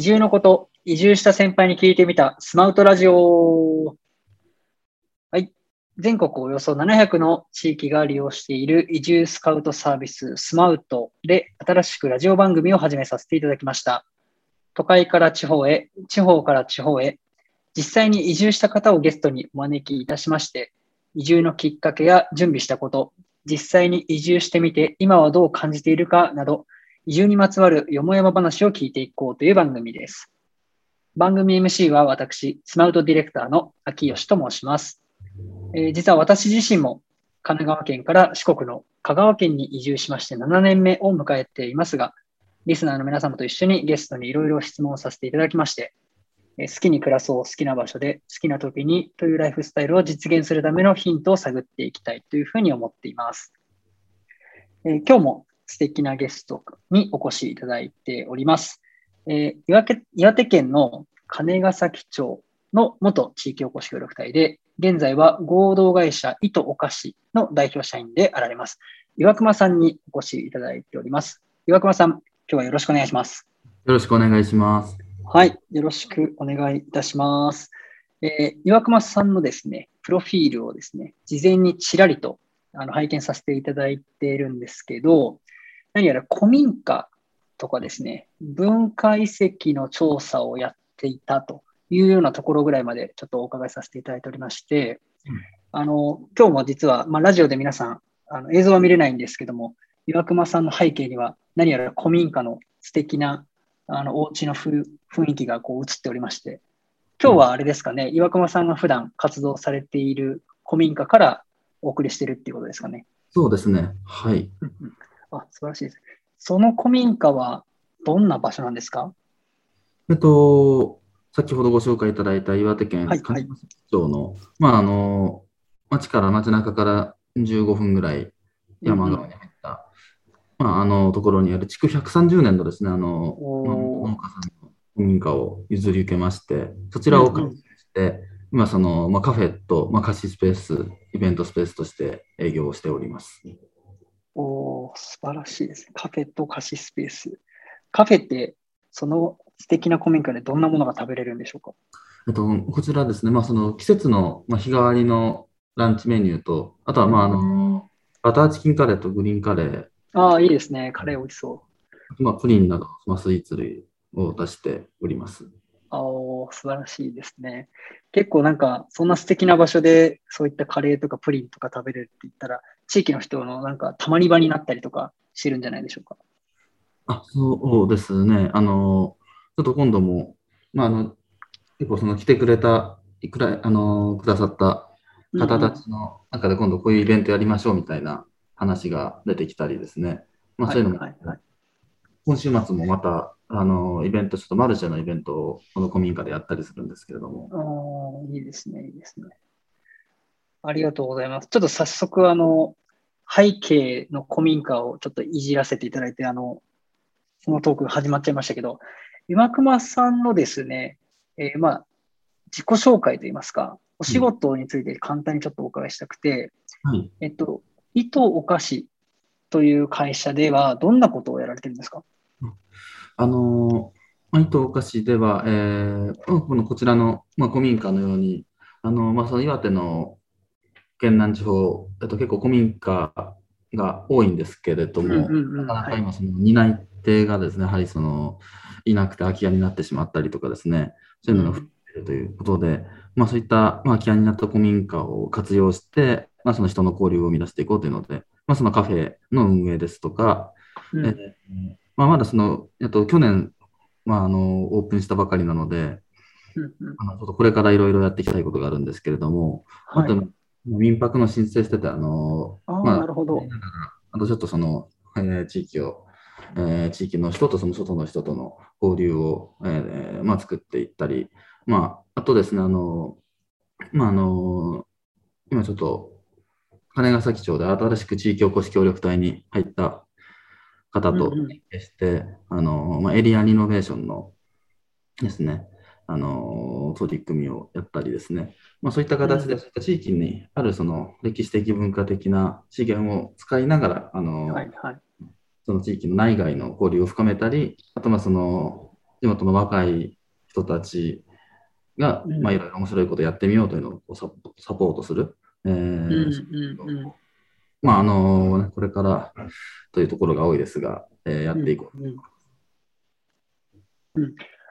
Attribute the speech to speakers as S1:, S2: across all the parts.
S1: 移住のこと、移住した先輩に聞いてみたスマウトラジオ。はい。全国およそ700の地域が利用している移住スカウトサービススマウトで新しくラジオ番組を始めさせていただきました。都会から地方へ、地方から地方へ、実際に移住した方をゲストにお招きいたしまして、移住のきっかけや準備したこと、実際に移住してみて今はどう感じているかなど、移住にまつわるよもやま話を聞いていこうという番組です。番組 MC は私、スマウトディレクターの秋吉と申します。えー実は私自身も神奈川県から四国の香川県に移住しまして7年目を迎えていますが、リスナーの皆様と一緒にゲストにいろいろ質問をさせていただきまして、え好きに暮らそう、好きな場所で、好きな時にというライフスタイルを実現するためのヒントを探っていきたいというふうに思っています。えー今日も素敵なゲストにお越しいただいております。えー岩手岩手県の金ヶ崎町の元地域おこし協力隊で、現在は合同会社糸お菓子の代表社員であられます。岩隈さんにお越しいただいております。岩隈さん、今日はよろしくお願いします。
S2: よろしくお願いします。
S1: はい、よろしくお願いいたします。えー岩隈さんのですね、プロフィールをですね、事前にちらりとあの拝見させていただいているんですけど、何やら古民家とかですね、文化遺跡の調査をやっていたというようなところぐらいまでちょっとお伺いさせていただいておりまして、
S2: うん
S1: あの、今日も実は、まあ、ラジオで皆さん、あの映像は見れないんですけども、岩隈さんの背景には何やら古民家の素敵なあのお家のふ雰囲気がこう映っておりまして、今日はあれですかね、岩隈さんが普段活動されている古民家からお送りしてるっていうことですかね。
S2: そうですね。はい。
S1: うんうんあ、素晴らしいです。その古民家はどんな場所なんですか？
S2: えっと、先ほどご紹介いただいた岩手県
S1: はい
S2: 金崎町の、まあ、あの、町から街中から15分ぐらい山側に入った、まあ、あのところにある築130年のですね、あの、農家さんの古民家を譲り受けまして、そちらを
S1: うんうん
S2: 活用して、今その、まあ、カフェと、まあ、貸しスペース、イベントスペースとして営業をしております。
S1: おー素晴らしいですね。カフェと貸しスペース。カフェって、その素敵な古民家でどんなものが食べれるんでしょうか？
S2: えっと、こちらですね、まあ、その季節の、まあ、日替わりのランチメニューと、あとは、まあ、あの、バターチキンカレーとグリーンカレー、
S1: ああ、いいですね。カレー美味しそう。
S2: まあ、プリンなど、まあ、スイーツ類を出しております。
S1: あお素晴らしいですね。結構なんか、そんな素敵な場所で、そういったカレーとかプリンとか食べれるって言ったら、地域の人のなんか、たまり場になったりとかしてるんじゃないでしょうか？
S2: あ、そうですね。あの、ちょっと今度も、まあ、あの、結構その来てくれた、いくらい、あの、くださった方たちの中で今度こういうイベントやりましょうみたいな話が出てきたりですね。まあ、そういうのも、
S1: はいはいはい
S2: 今週末もまた、あの、イベント、ちょっとマルシェのイベントをこの古民家でやったりするんですけれども。
S1: おーいいですね、いいですね。ありがとうございます。ちょっと早速、あの、背景の古民家をちょっといじらせていただいて、あの、そのトーク始まっちゃいましたけど、岩隈さんのですね、えーまあ、自己紹介といいますか、お仕事について簡単にちょっとお伺いしたくて、
S2: はい。
S1: えっと、糸お菓子という会社ではどんなことをやられてるんですか？
S2: あの、まあ、糸お菓子では、えーこのこちらの、まあ、古民家のように、あの、まあ、その岩手の県南地方、えっと、結構古民家が多いんですけれども、
S1: うんうんうん
S2: なかな
S1: はい。
S2: か今、その担い手がですね、やはりその、いなくて空き家になってしまったりとかですね、そういうのが増えているということで、まあ、そういった、まあ、空き家になった古民家を活用して、まあ、その人の交流を生み出していこうというので、まあ、そのカフェの運営ですとか、
S1: うん。
S2: えーまあ、まだその、えっと、去年、まあ、あの、オープンしたばかりなので、
S1: うんうん。
S2: あのちょっとこれからいろいろやっていきたいことがあるんですけれども、あと
S1: はい、
S2: 民泊の申請してて、あの、
S1: あー
S2: まあ
S1: なるほど。
S2: あとちょっとその、えー地域を、えー地域の人とその外の人との交流を、えーまあ、作っていったり、まあ、あとですね、あの、まあ、あの、今ちょっと、金ヶ崎町で新しく地域おこし協力隊に入った方と
S1: うんうん
S2: 連携して、あの、まあ、エリアリノベーションのですね、あの、取り組みをやったりですね、まあ、そういった形で、そういった地域にあるその歴史的文化的な資源を使いながら、あの、
S1: はいはい。
S2: その地域の内外の交流を深めたり、あとまあその、地元の若い人たちが、
S1: うん
S2: まあ、いろいろ面白いことやってみようというのをサポートする。えー
S1: うんうんうん
S2: まあ、あのねこれからというところが多いですが、えーやっていこう。
S1: うん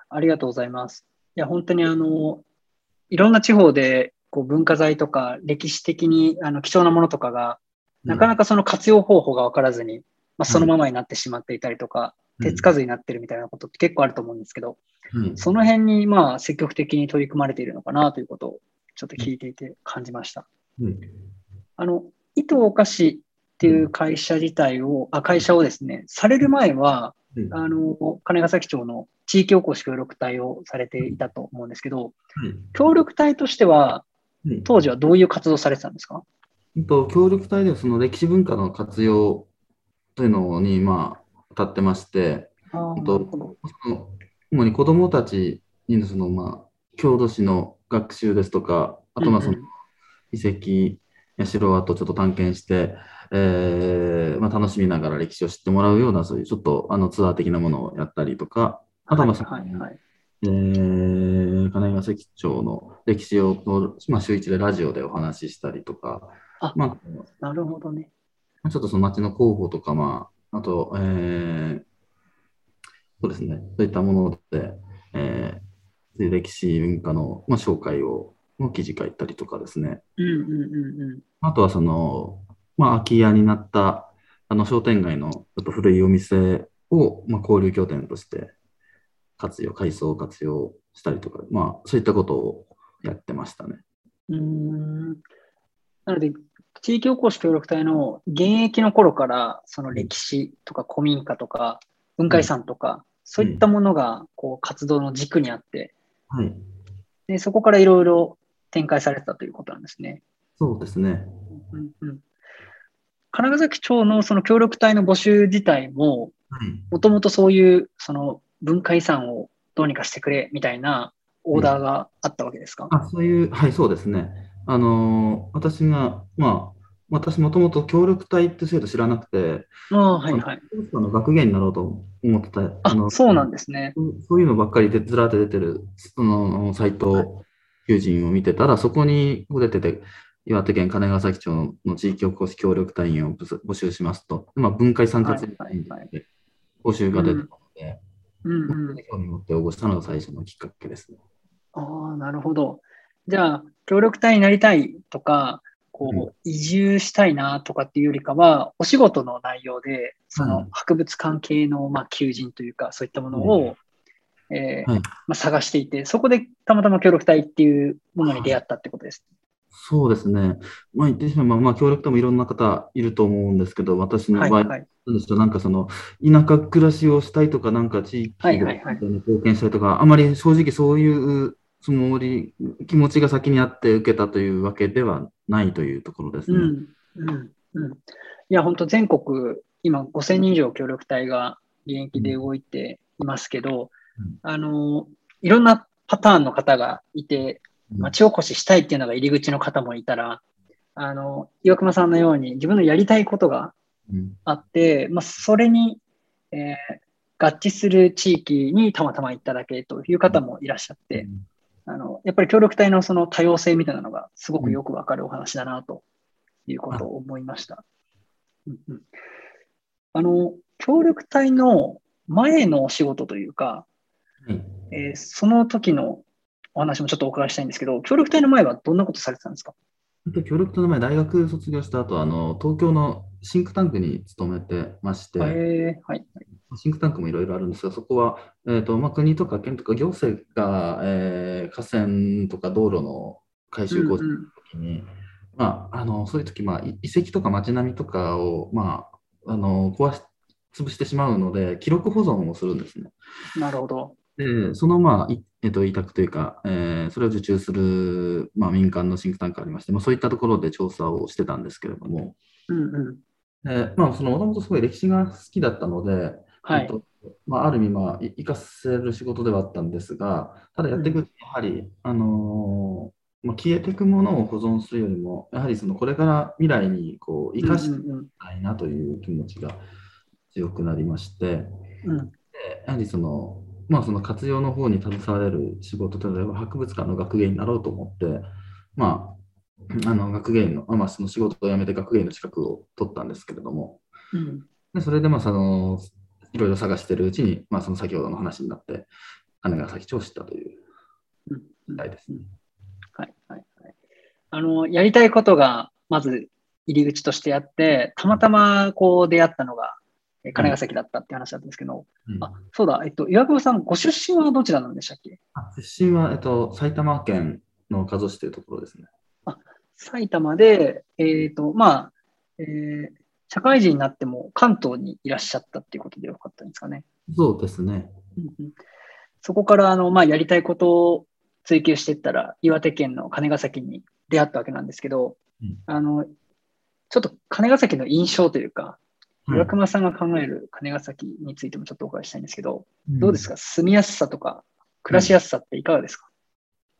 S1: ありがとうございます。いや、本当にあの、いろんな地方でこう文化財とか歴史的にあの貴重なものとかが、なかなかその活用方法が分からずに、まあ、そのままになってしまっていたりとか、手つかずになってるみたいなことって結構あると思うんですけど、
S2: うん。
S1: その辺にまあ積極的に取り組まれているのかなということをちょっと聞いていて感じました。
S2: うん。
S1: あの、伊藤お菓子っていう会社自体を、あ会社をですね、される前は、
S2: うん。
S1: あの、金ヶ崎町の地域おこし協力隊をされていたと思うんですけど、協力隊としては、
S2: うん。
S1: 当時はどういう活動されてたんですか？
S2: うんと協力隊ではその歴史文化の活用というのに、まあ、当たってまして、
S1: あ
S2: 主に子どもたちにその、まあ、郷土史の学習ですとか、あとまあその
S1: うん。
S2: 遺跡や城跡をちょっと探検して、えーまあ、楽しみながら歴史を知ってもらうような、そういうちょっとあのツアー的なものをやったりとか、あとは
S1: はいはいはい。
S2: えー金ヶ関町の歴史を、まあ、週一でラジオでお話ししたりとか、
S1: あ
S2: ま
S1: なるほどね。
S2: あ、ちょっとその町の広報とか、まあ、あと、えーそうですね、そういったもので、えーで歴史文化の、まあ、紹介を、の記事書いたりとかですね。
S1: うんうんうんうん。
S2: あとはその、まあ、空き家になったあの商店街のちょっと古いお店を、まあ、交流拠点として活用、改装活用したりとか、まあ、そういったことをやってましたね。
S1: うーんなので、地域おこし協力隊の現役の頃から、その歴史とか古民家とか文化遺産とか、そういったものがこう活動の軸にあって、
S2: はい。
S1: でそこからいろいろ展開されてたということなんですね。
S2: そうですね。
S1: うんうん、金ヶ崎町のその協力隊の募集自体も、
S2: はい。
S1: もともとそういうその文化遺産をどうにかしてくれみたいなオーダーがあったわけですか、
S2: あ、そういう、はい、そうですね。あのー私が、まあ、私もともと協力隊って制度知らなくて、
S1: ああ、はいはい。
S2: あの学芸になろうと思ってた。
S1: あ、
S2: の
S1: そうなんですね。
S2: そういうのばっかりでずらーって出てる、そのサイト、求人を見てたら、そこに出てて、岩手県金ヶ崎町の地域おこし協力隊員を募集しますと、まあ、文化遺産活用
S1: はいはいはい
S2: で募集が出てたので、
S1: うんうん。
S2: 興味持って応募したのが最初のきっかけですね。
S1: ああ、なるほど。じゃあ、協力隊になりたいとか、こ
S2: うん
S1: う、移住したいなとかっていうよりかは、お仕事の内容で、そ
S2: うん
S1: の博物関係の、まあ、求人というか、そういったものを、えー
S2: はい
S1: まあ、探していて、そこでたまたま協力隊っていうものに出会ったってことです。
S2: そうですね。まあ、言ってしまえば、まあ、協力隊もいろんな方いると思うんですけど、私の
S1: はい、
S2: 場合、
S1: はい。
S2: なんですよなんかその、田舎暮らしをしたいとか、なんか地域
S1: はいはいはい
S2: に貢献したいとか、あまり正直そういうつもり、気持ちが先にあって受けたというわけではないというところですね。
S1: うん、うん、うん。いや、本当全国、今5000人以上協力隊が現役で動いていますけど、
S2: うん
S1: あの、いろんなパターンの方がいて、
S2: うん
S1: 町おこししたいっていうのが入り口の方もいたら、あの、岩隈さんのように自分のやりたいことが
S2: うん。
S1: あって、まあ、それに、えー合致する地域にたまたま行っただけという方もいらっしゃって、あの、やっぱり協力隊のその多様性みたいなのがすごくよくわかるお話だなということを思いました。うんうん。あの、協力隊の前のお仕事というか、
S2: はい
S1: えーその時のお話もちょっとお伺いしたいんですけど、協力隊の前はどんなことされてたんですか？
S2: 協力隊の前、大学卒業した後あの東京のシンクタンクに勤めてまして、
S1: えーはい。
S2: シンクタンクもいろいろあるんですが、そこは、えーとまあ、国とか県とか行政が、えー河川とか道路の改修工事の
S1: うんうん
S2: 時に、まあ、あのそういう時、まあ、い遺跡とか街並みとかを、まあ、あの壊し潰してしまうので、記録保存をするんですね。
S1: なるほど。
S2: で、その、まあ、いえっと、委託というか、えーそれを受注する、まあ、民間のシンクタンクがありまして、まあ、そういったところで調査をしてたんですけれども、
S1: うんうん。
S2: でまあ、その、もともとすごい歴史が好きだったので、
S1: はい。
S2: えっとまあ、ある意味、まあ、い活かせる仕事ではあったんですが、ただやっていくと、やはり、あのーまあ、消えていくものを保存するよりも、やはりそのこれから未来にこう生かし
S1: うんうん
S2: たいなという気持ちが強くなりまして、
S1: うんうん。
S2: でやはりその、まあ、その活用の方に携われる仕事というのは、博物館の学芸員になろうと思って、まあ、あの学芸員の、まあ、その仕事を辞めて学芸員の資格を取ったんですけれども、
S1: うん、
S2: でそれで、まあ、その、いろいろ探しているうちに、まあ、その先ほどの話になって、姉が先町を知ったという時代ですね。
S1: はい、はい、はい。あの、やりたいことが、まず入り口としてあって、たまたまこう出会ったのが、金ヶ崎だったって話だったんですけど、うん、あそうだ、えっと、岩久保さん、ご出身はどちらなんでしたっけ？
S2: 出身は、えっと、埼玉県の加須市というところですね。
S1: あ埼玉で、えっ、ー、と、まあ、えー、社会人になっても関東にいらっしゃったっていうことでよかったんですかね。
S2: そうですね。
S1: うん、そこからあの、まあ、やりたいことを追求していったら、岩手県の金ヶ崎に出会ったわけなんですけど、うん、あのちょっと金ヶ崎の印象というか、岩隈さんが考える金ヶ崎についてもちょっとお伺いしたいんですけど、うん、どうですか？住みやすさとか暮らしやすさっていかがですか、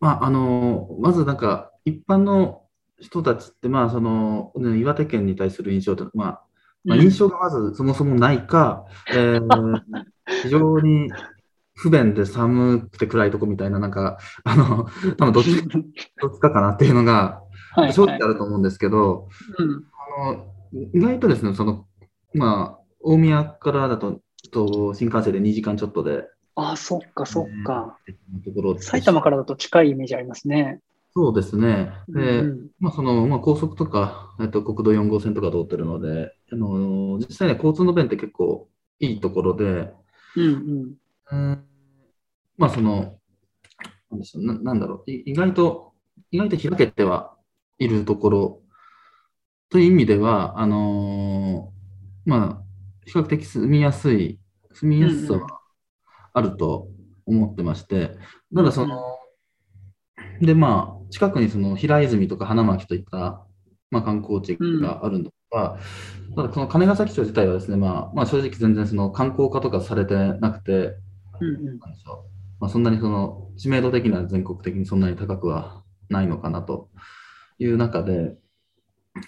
S2: うん、まあ、あのまずなんか一般の人たちって、まあその岩手県に対する印象と、まあまあ、印象がまずそもそもないか、うん、えー、非常に不便で寒くて暗いとこみたいな、なんか、あの、多分どっち どっちかかなっていうのが、正直あると思うんですけど、あの意外とですね、そのまあ、大宮からだとと新幹線で2時間ちょっとで。
S1: ああ、そっか、そっか。埼玉からだと近いイメージありますね。
S2: そうですね。で、うん、まあ、その、まあ、高速とか、えっと、国道4号線とか通ってるので、あの、実際ね、交通の便って結構いいところで、
S1: うん、うん、
S2: ん、まあ、その、なんでしょうな、なんだろう、意外と、意外と開けてはいるところという意味では、あのまあ、比較的住みやすい、住みやすさはあると思ってまして、ただその、で、まあ、近くにその平泉とか花巻といった、まあ、観光地があるのは、うん、ただその金ヶ崎町自体はですね、まあ、まあ、正直全然その観光化とかされてなくて、うんうん。まあ、そんなにその知名度的には全国的にそんなに高くはないのかなという中で、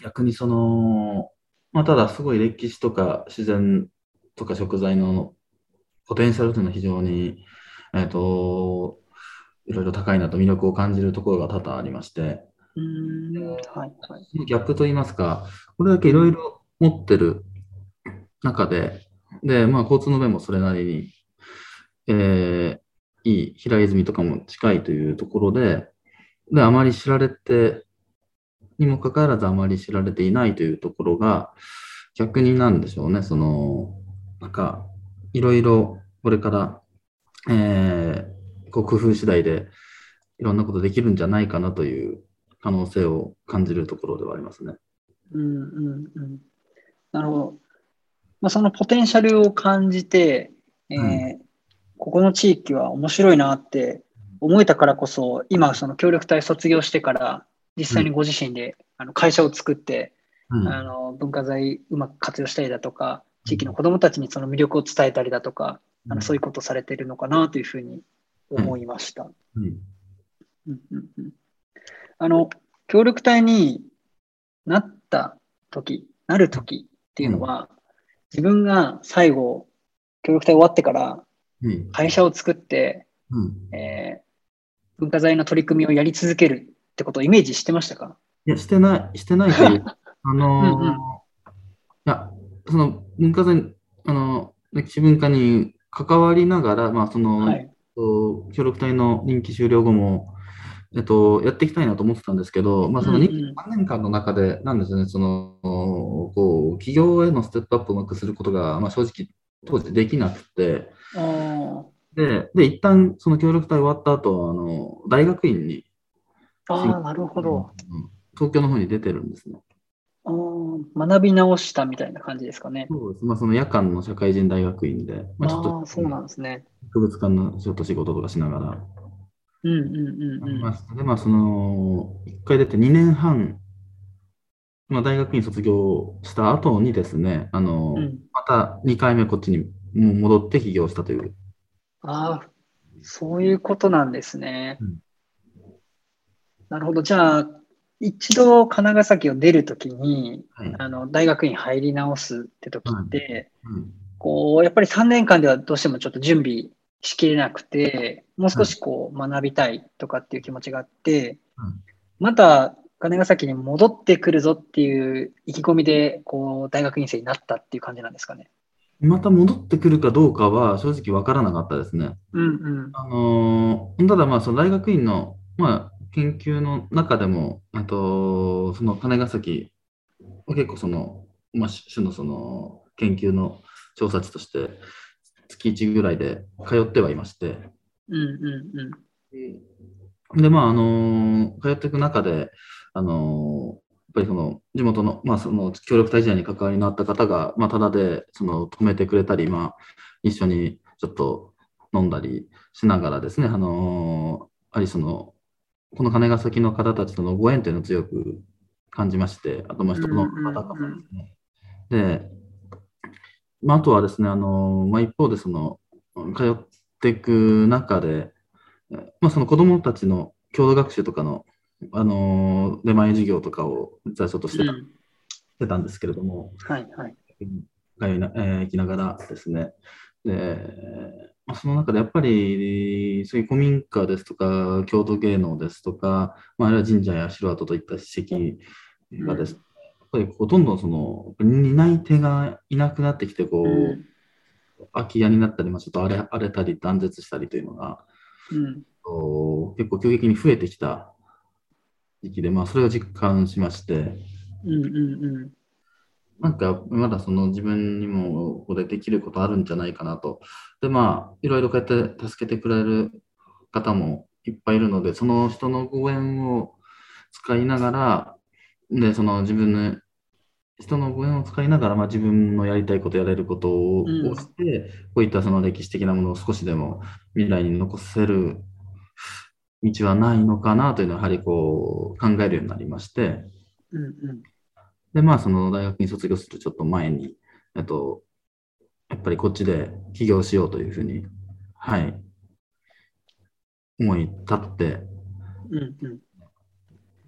S2: 逆にその、まあ、ただすごい歴史とか自然とか食材のポテンシャルというのは非常に、えっ、ー、と、いろいろ高いなと魅力を感じるところが多々ありまして、
S1: うんはい
S2: ギャップといいますか、これだけいろいろ持ってる中で、で、まあ、交通の便もそれなりに、えー、いい平泉とかも近いというところで、で、あまり知られてにもかかわらずあまり知られていないというところが、逆になんでしょうね、その、なんか、いろいろこれから、えー、こう工夫次第でいろんなことできるんじゃないかなという可能性を感じるところではありますね。
S1: うんうんうん。なるほど。まあ、そのポテンシャルを感じて、えー、うん、ここの地域は面白いなって思えたからこそ、今、その協力隊卒業してから、実際にご自身で、あの会社を作って、うん、あの文化財うまく活用したりだとか、地域の子どもたちにその魅力を伝えたりだとか、あのそういうことされてるのかなというふうに思いました。あの協力隊になった時、なる時っていうのは、自分が最後、協力隊終わってから会社を作って、うん。えー、文化財の取り組みをやり続けるってことをイメージしてましたか？
S2: いや、してない、してないという、あのーうんうん、いや、その文化財、あの、歴史文化に関わりながら、まあ、その、はい、協力隊の任期終了後も、えっと、やっていきたいなと思ってたんですけど、まあ、その 2,、うんうん、3年間の中で、なんですね、その、こう、企業へのステップアップをうまくすることが、まあ、正直、当時できなくて、で、で、一旦その協力隊終わった後、あの、大学院に
S1: ああ、なるほど、
S2: 東京の方に出てるんですね。
S1: あ学び直したみたいな感じですかね。
S2: そうです。まあ、その夜間の社会人大学院で、まあ、ちょっと、
S1: そうなんですね。
S2: 博物館のちょっと仕事とかしながら。
S1: うんうんうんうん。ま
S2: あ、で、まあ、その、一回出て2年半、まあ、大学院卒業した後にですね、あの、うん、また2回目こっちに戻って起業したという。
S1: ああ、そういうことなんですね。うんなるほど。じゃあ、一度金ヶ崎を出るときに、はい、あの大学院入り直すって時って、うんうん、こうやっぱり3年間ではどうしてもちょっと準備しきれなくて、もう少しこう学びたいとかっていう気持ちがあって、
S2: うん
S1: また金ヶ崎に戻ってくるぞっていう意気込みで、こう、大学院生になったっていう感じなんですかね。
S2: また戻ってくるかどうかは正直わからなかったですね。
S1: うんうん。
S2: あのーただまあその大学院の、まあ、研究の中でも、あとその金ヶ崎は結構その、まあ、種のその研究の調査地として月1ぐらいで通ってはいまして、
S1: うんうんうん。
S2: で、まあ、あの通っていく中で、あのやっぱりその地元の、まあ、その協力隊時代に関わりのあった方が、まあ、ただでその止めてくれたり、まあ、一緒にちょっと飲んだりしながらですね、あのやはりその、この金ヶ崎の方たちとのご縁というのを強く感じまして、あと、まあ、人の方々もですね。で、まあ、あとはですね、あのまあ、一方でその、通っていく中で、まあ、その子どもたちの共同学習とかの、あの出前授業とかを最初としてた,、
S1: うん
S2: してたんですけれども、
S1: はいはい。
S2: 通いな、えー行きながらですね。で、まあ、その中でやっぱり、そういう古民家ですとか、郷土芸能ですとか、まあ、あるいは神社や城跡といった史跡がですね、やっぱりほとんどその担い手がいなくなってきて、こう、
S1: うん
S2: 空き家になったり、まあ、ちょっと荒れ荒れたり断絶したりというのが、
S1: うん
S2: 結構急激に増えてきた時期で、まあ、それを実感しまして、
S1: うんうんうん。
S2: なんかまだその自分にもここでできることあるんじゃないかなと。で、まあ、いろいろこうやって助けてくれる方もいっぱいいるので、その人のご縁を使いながら、で、その自分の人のご縁を使いながら、まあ、自分のやりたいこと、やれることを,、
S1: うん
S2: して、こういったその歴史的なものを少しでも未来に残せる道はないのかなというのは、やはりこう考えるようになりまして、
S1: うんうん。
S2: で、まあ、その大学に卒業するちょっと前に、えっと、やっぱりこっちで起業しようというふうに、はい、思い立って、
S1: うんうん。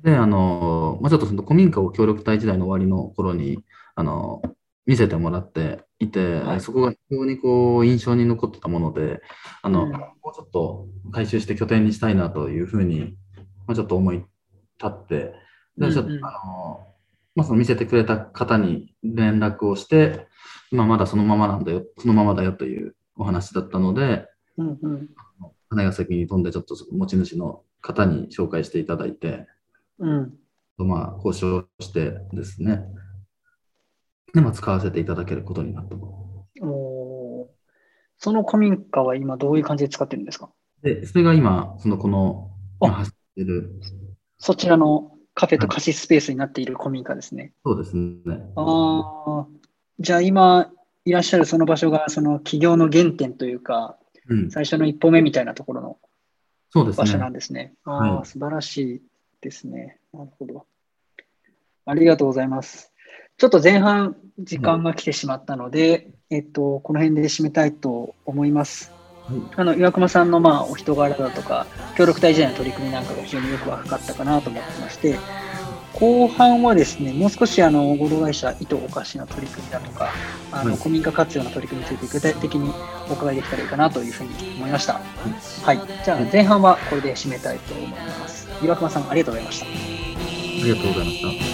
S2: で、あの、まあ、ちょっとその古民家を協力隊時代の終わりの頃に、あの、見せてもらっていて、
S1: はい。
S2: そこが非常にこう印象に残ってたもので、あの、
S1: うん。
S2: もうちょっと回収して拠点にしたいなというふうに、まあ、ちょっと思い立って、で、ちょっと、
S1: うんうん
S2: あの、まあ、その見せてくれた方に連絡をして、まあ、まだそのままなんだよ、そのままだよというお話だったので、
S1: うんうん。
S2: 金ヶ崎に飛んでちょっと持ち主の方に紹介していただいて、
S1: うん。
S2: まあ、交渉してですね、で、まあ、使わせていただけることになったと。
S1: おーその古民家は今どういう感じで使ってるんですか？
S2: で、それが今、そのこの、走ってる、
S1: そちらのカフェと貸しスペースになっている古民家ですね。
S2: そうですね。
S1: ああ、じゃあ今いらっしゃるその場所がその起業の原点というか、
S2: うん、
S1: 最初の一歩目みたいなところの場所な
S2: ね。
S1: んですね。
S2: はい
S1: ああ、素晴らしいですね。なるほど。ありがとうございます。ちょっと前半時間が来てしまったので、えっと、この辺で締めたいと思います。
S2: はい
S1: あの岩隈さんのまあお人柄だとか協力隊時代の取り組みなんかが非常によく分かったかなと思ってまして後半はですねもう少しあの合同会社糸おかしの取り組みだとかあの
S2: はい
S1: 古民家活用の取り組みについて具体的にお伺いできたらいいかなというふうに思いました。はい、じゃあ前半はこれで締めたいと思います。岩隈さんありがとうございました。
S2: ありがとうございました。